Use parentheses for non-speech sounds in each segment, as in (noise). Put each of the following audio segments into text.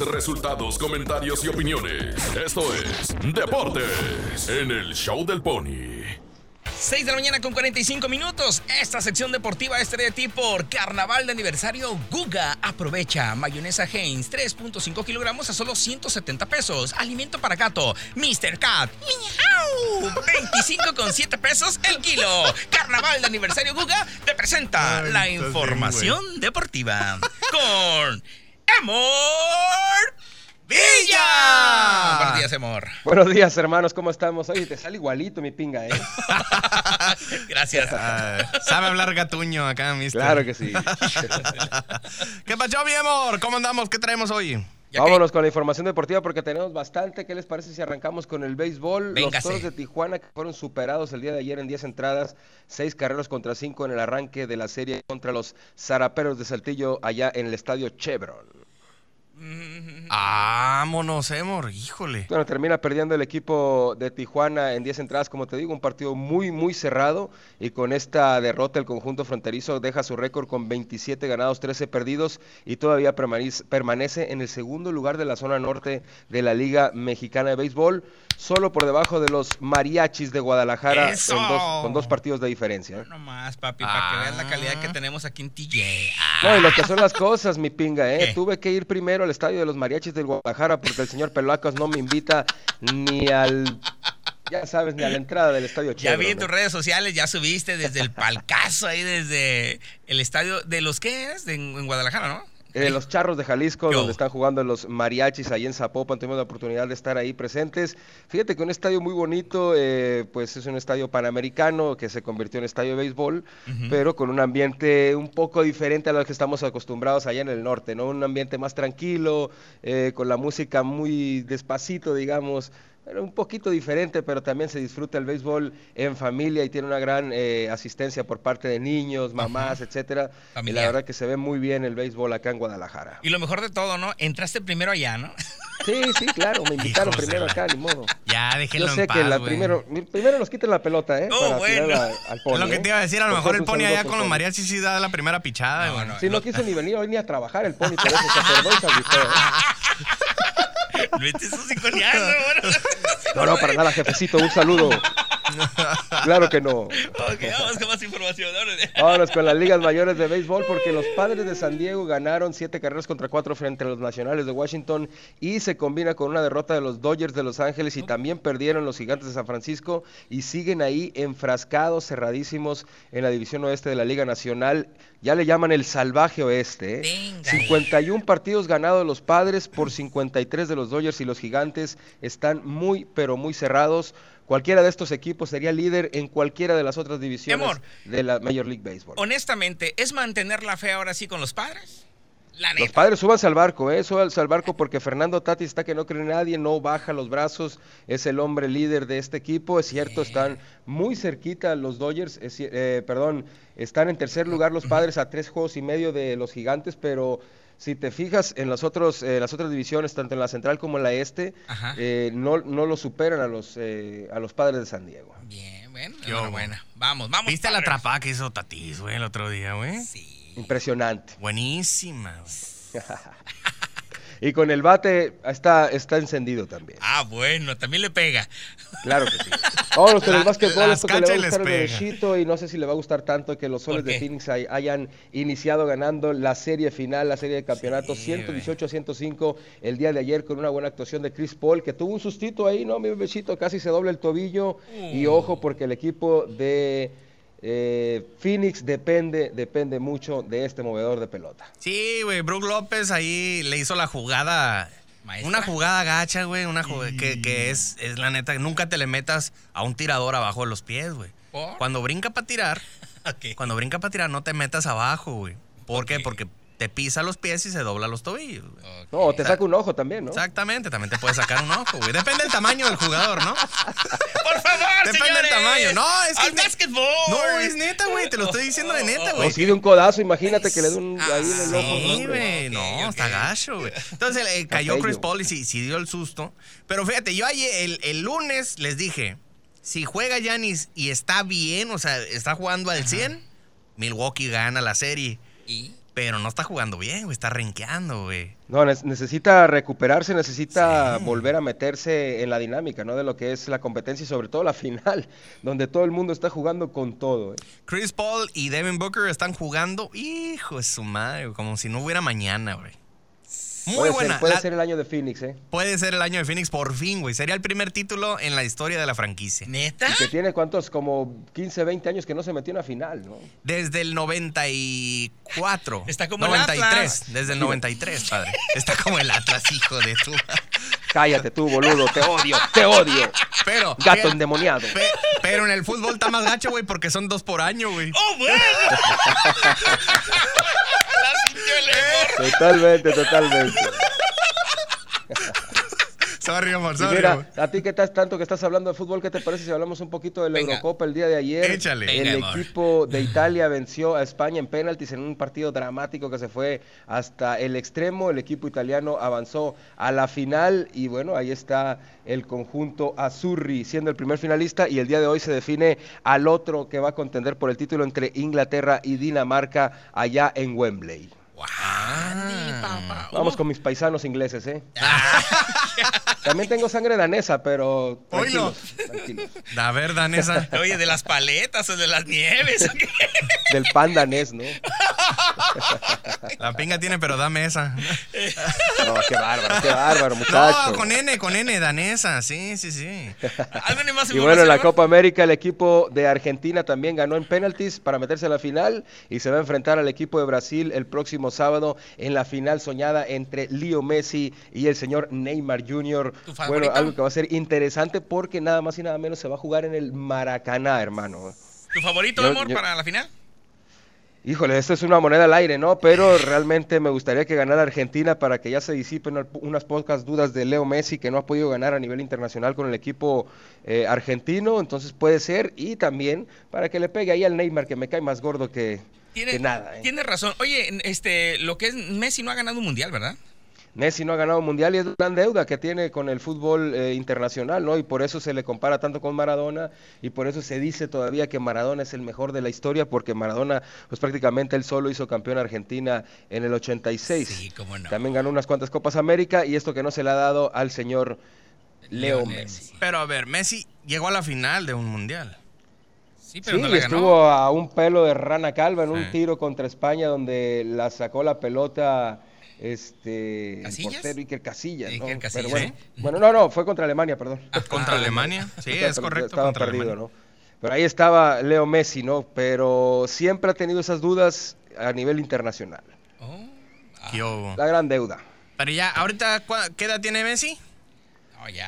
Resultados, comentarios y opiniones. Esto es Deportes en el Show del Pony. 6 de la mañana con 45 minutos. Esta sección deportiva es a ti por Carnaval de Aniversario Guga. Aprovecha mayonesa Heinz 3.5 kilogramos a solo 170 pesos. Alimento para gato Mr. Cat. ¡Miau! 25,7 pesos el kilo. Carnaval de Aniversario Guga te presenta Ay, la bien, información deportiva con Amor Villa. Buenos días, Amor. Buenos días, hermanos, ¿cómo estamos? Oye, te sale igualito mi pinga, ¿eh? (laughs) Gracias. (laughs) Ah, sabe hablar gatuño acá, mister. Claro que sí. (laughs) ¿Qué pasó, mi amor? ¿Cómo andamos? ¿Qué traemos hoy? Vámonos con la información deportiva porque tenemos bastante. ¿Qué les parece si arrancamos con el béisbol? Véngase. Los Toros de Tijuana que fueron superados el día de ayer en 10 entradas, 6 carreras contra 5 en el arranque de la serie contra los Zaraperos de Saltillo allá en el estadio Chevron. Vámonos, Emor, híjole. Bueno, termina perdiendo el equipo de Tijuana en 10 entradas, como te digo, un partido muy, muy cerrado. Y con esta derrota, el conjunto fronterizo deja su récord con 27 ganados, 13 perdidos y todavía permanece, en el segundo lugar de la zona norte de la Liga Mexicana de Béisbol, solo por debajo de los mariachis de Guadalajara ¡Eso! en dos- con dos partidos de diferencia. ¿eh? No más, papi, para que veas la calidad que tenemos aquí en TJ. Ah, No, y lo que son las cosas, mi pinga, ¿eh? ¿Qué? Tuve que ir primero al estadio de los mariachis del Guadalajara porque el señor Pelacos no me invita ni al, ya sabes, ni a la entrada del estadio ya vi en Chevron, tus redes sociales, ya subiste desde el palcazo ahí, desde el estadio de los que es, en Guadalajara, ¿no? Eh, los Charros de Jalisco, Yo. donde están jugando los mariachis ahí en Zapopan, tuvimos la oportunidad de estar ahí presentes. Fíjate que un estadio muy bonito, eh, pues es un estadio panamericano que se convirtió en estadio de béisbol, pero con un ambiente un poco diferente a lo que estamos acostumbrados allá en el norte, ¿no? Un ambiente más tranquilo, eh, con la música muy despacito, digamos. Pero un poquito diferente, pero también se disfruta el béisbol en familia y tiene una gran eh, asistencia por parte de niños, mamás, etcétera. Y la verdad que se ve muy bien el béisbol acá en Guadalajara. Y lo mejor de todo, ¿no? Entraste primero allá, ¿no? Sí, sí, claro, me (laughs) invitaron primero acá, ni modo. Ya, déjenlo Yo sé en que paz, la güey. primero, primero nos quiten la pelota, ¿eh? Oh, para bueno. tirar a- al pony, Es lo que ¿eh? te iba a decir, a lo mejor el pony allá con los mariachis sí da la primera pichada, No, güey. no. Sí, no quiso ni venir hoy ni a trabajar el pony, por eso se agüitó, (laughs) ¿eh? No estés hociconeando, bueno. No, no, para nada, jefecito, un saludo. (laughs) Claro que no. Ok, vamos con más información. Vámonos con las ligas mayores de béisbol porque los padres de San Diego ganaron siete carreras contra cuatro frente a los nacionales de Washington y se combina con una derrota de los Dodgers de Los Ángeles y también perdieron los gigantes de San Francisco y siguen ahí enfrascados, cerradísimos en la división oeste de la Liga Nacional. Ya le llaman el salvaje oeste. ¿eh? Venga. 51 partidos ganados los padres por 53 de los Dodgers y los gigantes están muy pero muy cerrados. Cualquiera de estos equipos sería líder en cualquiera de las otras divisiones amor. de la Major League Baseball. Honestamente, ¿es mantener la fe ahora sí con los padres? La Los padres súbanse al barco, ¿eh? Súbanse al barco porque Fernando Tati está que no cree en nadie, no baja los brazos, es el hombre líder de este equipo, es cierto, están muy cerquita los Dodgers, es eh, perdón, están en tercer lugar los padres a tres juegos y medio de los gigantes, pero si te fijas en los otros, eh, las otras divisiones, tanto en la central como en la este, Ajá. eh, no, no lo superan a los, eh, a los padres de San Diego. Bien, bueno, Qué enhorabuena. Vamos, vamos. ¿Viste la padres. atrapada que hizo Tatis, güey, el otro día, güey? Sí. Impresionante. Buenísima. (laughs) Y con el bate está, está encendido también. Ah, bueno, también le pega. Claro que sí. Vámonos con el básquetbol, esto que le va a gustar derechito y no sé si le va a gustar tanto que los soles ¿Por de? Phoenix hay- hayan iniciado ganando la serie final, la serie de campeonato Sí, 118 a 105 el día de ayer con una buena actuación de Chris Paul que tuvo un sustito ahí, no, mi bebecito casi se dobla el tobillo y Uh. ojo porque el equipo de eh, Phoenix depende, depende mucho de este movedor de pelota. Sí, güey, Brook López ahí le hizo la jugada. Maestra. Una jugada gacha, güey, una jugada que, que es, es la neta, nunca te le metas a un tirador abajo de los pies, güey. Cuando brinca para tirar, (laughs) Ok. cuando brinca para tirar, no te metas abajo, güey. ¿Por qué? Porque te pisa los pies y se dobla los tobillos, güey. No, o te saca un ojo también, ¿no? Exactamente, también te puede sacar un ojo, güey. Depende del tamaño del jugador, ¿no? (laughs) Por favor, Depende del señores. tamaño. No, es que Al es- básquetbol. No, es neta, güey. Te lo estoy diciendo de neta, O güey. si de un codazo, imagínate que le dé un ahí en el Ah, ojo. Sí, güey, no, ok. está gacho, güey. Entonces eh, cayó. Chris Paul y sí, sí dio el susto. Pero fíjate, yo ayer, el, el lunes les dije, si juega Yanis y está bien, o sea, está jugando al 100, Milwaukee gana la serie. ¿Y? Pero no está jugando bien, güey. Está renqueando, güey. No, necesita recuperarse, necesita volver a meterse en la dinámica, ¿no? De lo que es la competencia y sobre todo la (laughs) final, donde todo el mundo está jugando con todo. ¿eh? Chris Paul y Devin Booker están jugando, hijo de su madre, como si no hubiera mañana, güey. Muy puede buena. Ser, puede ser el año de Phoenix, ¿eh? Puede ser el año de Phoenix por fin, güey. Sería el primer título en la historia de la franquicia. ¿Neta? Y que tiene cuántos, como 15, 20 años que no se metió en una final, ¿no? Desde el 94. (laughs) Está como 93, el Atlas. Desde el 93, padre. Está como el Atlas, hijo de tu. Cállate tú, boludo. Te odio, te odio. Pero. Gato endemoniado. pero en el fútbol está más gacho, güey, porque son dos por año, güey. ¡Oh, bueno! (laughs) Totalmente, totalmente. (laughs) Sorry, amor, sorry. mira, a ti que estás tanto que estás hablando de fútbol, ¿qué te parece si hablamos un poquito de la Eurocopa el día de ayer? Échale. El equipo de Italia venció a España en penaltis en un partido dramático que se fue hasta el extremo. El equipo italiano avanzó a la final y bueno, ahí está el conjunto Azurri siendo el primer finalista y el día de hoy se define al otro que va a contender por el título entre Inglaterra y Dinamarca allá en Wembley. Ah. Vamos con mis paisanos ingleses, ¿eh? (laughs) Ah. También tengo sangre danesa, pero tranquilos, tranquilos. A ver, danesa. (laughs) Oye, ¿de las paletas o de las nieves? Del pan danés, ¿no? La pinga tiene, pero dame esa. No, qué bárbaro, qué bárbaro, muchacho. No, con N, con N, danesa, sí, sí, sí. y bueno, en la Copa América el equipo de Argentina también ganó en penaltis para meterse a la final y se va a enfrentar al equipo de Brasil el próximo sábado en la final soñada entre Leo Messi y el señor Neymar Jr. Bueno, algo que va a ser interesante porque nada más y nada menos se va a jugar en el Maracaná, hermano. ¿Tu favorito, amor, para la final? Híjole, esto es una moneda al aire, ¿no? Pero realmente me gustaría que ganara Argentina para que ya se disipen unas pocas dudas de Leo Messi que no ha podido ganar a nivel internacional con el equipo eh, argentino, entonces puede ser y también para que le pegue ahí al Neymar que me cae más gordo que, tiene, nada. ¿eh? Tiene razón. Oye, este, lo que es Messi no ha ganado un mundial, ¿verdad? Messi no ha ganado un mundial y es gran deuda que tiene con el fútbol eh, internacional, ¿no? Y por eso se le compara tanto con Maradona y por eso se dice todavía que Maradona es el mejor de la historia porque Maradona, pues prácticamente él solo hizo campeón Argentina en el 86. Sí, cómo no. También ganó unas cuantas Copas América y esto que no se le ha dado al señor Leo Messi. Pero a ver, Messi llegó a la final de un mundial. Sí, pero sí, estuvo a un pelo de rana calva en un tiro contra España donde la sacó la pelota este ¿Casillas? portero Iker Casillas, ¿no? Casillas, bueno, bueno, no, no, fue contra Alemania, perdón. Ah, contra Alemania, sí, es correcto. Estaba perdido, ¿no? Pero ahí estaba Leo Messi, ¿no? Pero siempre ha tenido esas dudas a nivel internacional. Oh, La gran deuda. Pero ya, ahorita, ¿qué edad tiene Messi?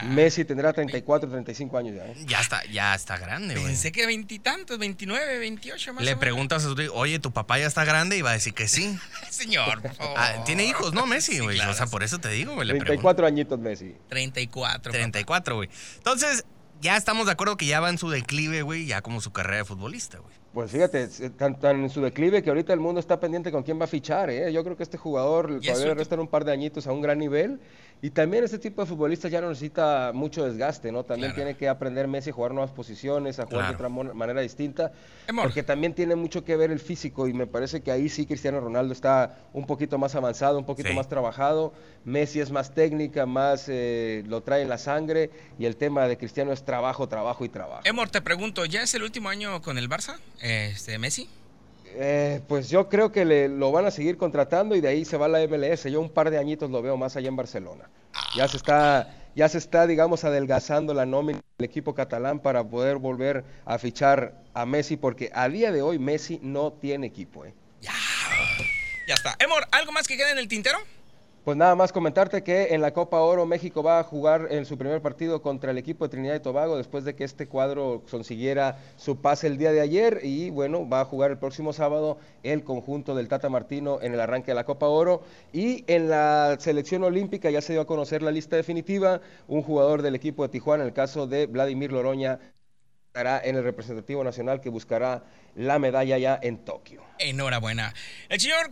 Messi tendrá 34, 35 años ya. ¿eh? Ya está, ya está grande, güey. Pensé que veintitantos, 29, 28 más. Le preguntas a su oye, ¿tu papá ya está grande? Y va a decir que sí. (laughs) Señor, por favor. Ah, tiene hijos, ¿no, Messi, güey? o sea, por eso te digo, güey. 34 añitos Messi. 34. 34, güey. Entonces, ya estamos de acuerdo que ya va en su declive, güey, ya como su carrera de futbolista, güey. Pues fíjate, tan, tan, en su declive que ahorita el mundo está pendiente con quién va a fichar, ¿eh? Yo creo que este jugador todavía le restan un par de añitos a un gran nivel. Y también este tipo de futbolistas ya no necesita mucho desgaste, ¿no? También tiene que aprender Messi a jugar nuevas posiciones, a jugar de otra manera distinta, porque también tiene mucho que ver el físico y me parece que ahí sí Cristiano Ronaldo está un poquito más avanzado, un poquito más trabajado, Messi es más técnica, más eh, lo trae en la sangre y el tema de Cristiano es trabajo, trabajo y trabajo. Emor, te pregunto, ¿ya es el último año con el Barça, este, Messi? Eh, pues yo creo que le, lo van a seguir contratando y de ahí se va a la MLS. Yo un par de añitos lo veo más allá en Barcelona. Ya se está, ya se está, digamos, adelgazando la nómina del equipo catalán para poder volver a fichar a Messi, porque a día de hoy Messi no tiene equipo. ¿eh? Ya, ya está. Emor, ¿algo más que quede en el tintero? Pues nada más comentarte que en la Copa Oro México va a jugar en su primer partido contra el equipo de Trinidad y Tobago después de que este cuadro consiguiera su pase el día de ayer y bueno, va a jugar el próximo sábado el conjunto del Tata Martino en el arranque de la Copa Oro y en la selección olímpica ya se dio a conocer la lista definitiva, un jugador del equipo de Tijuana, en el caso de Vladimir Loroña, estará en el representativo nacional que buscará la medalla ya en Tokio. Enhorabuena. El señor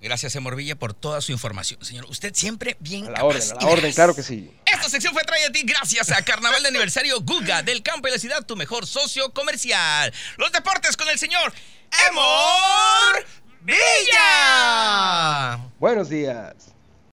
Gracias, Emorvilla, por toda su información. Señor, usted siempre bien a la orden, a la orden, claro que sí. Esta sección fue traída a ti gracias a Carnaval de Aniversario Guga del Campo y la Ciudad, tu mejor socio comercial. Los deportes con el señor Emor Villa. Buenos días.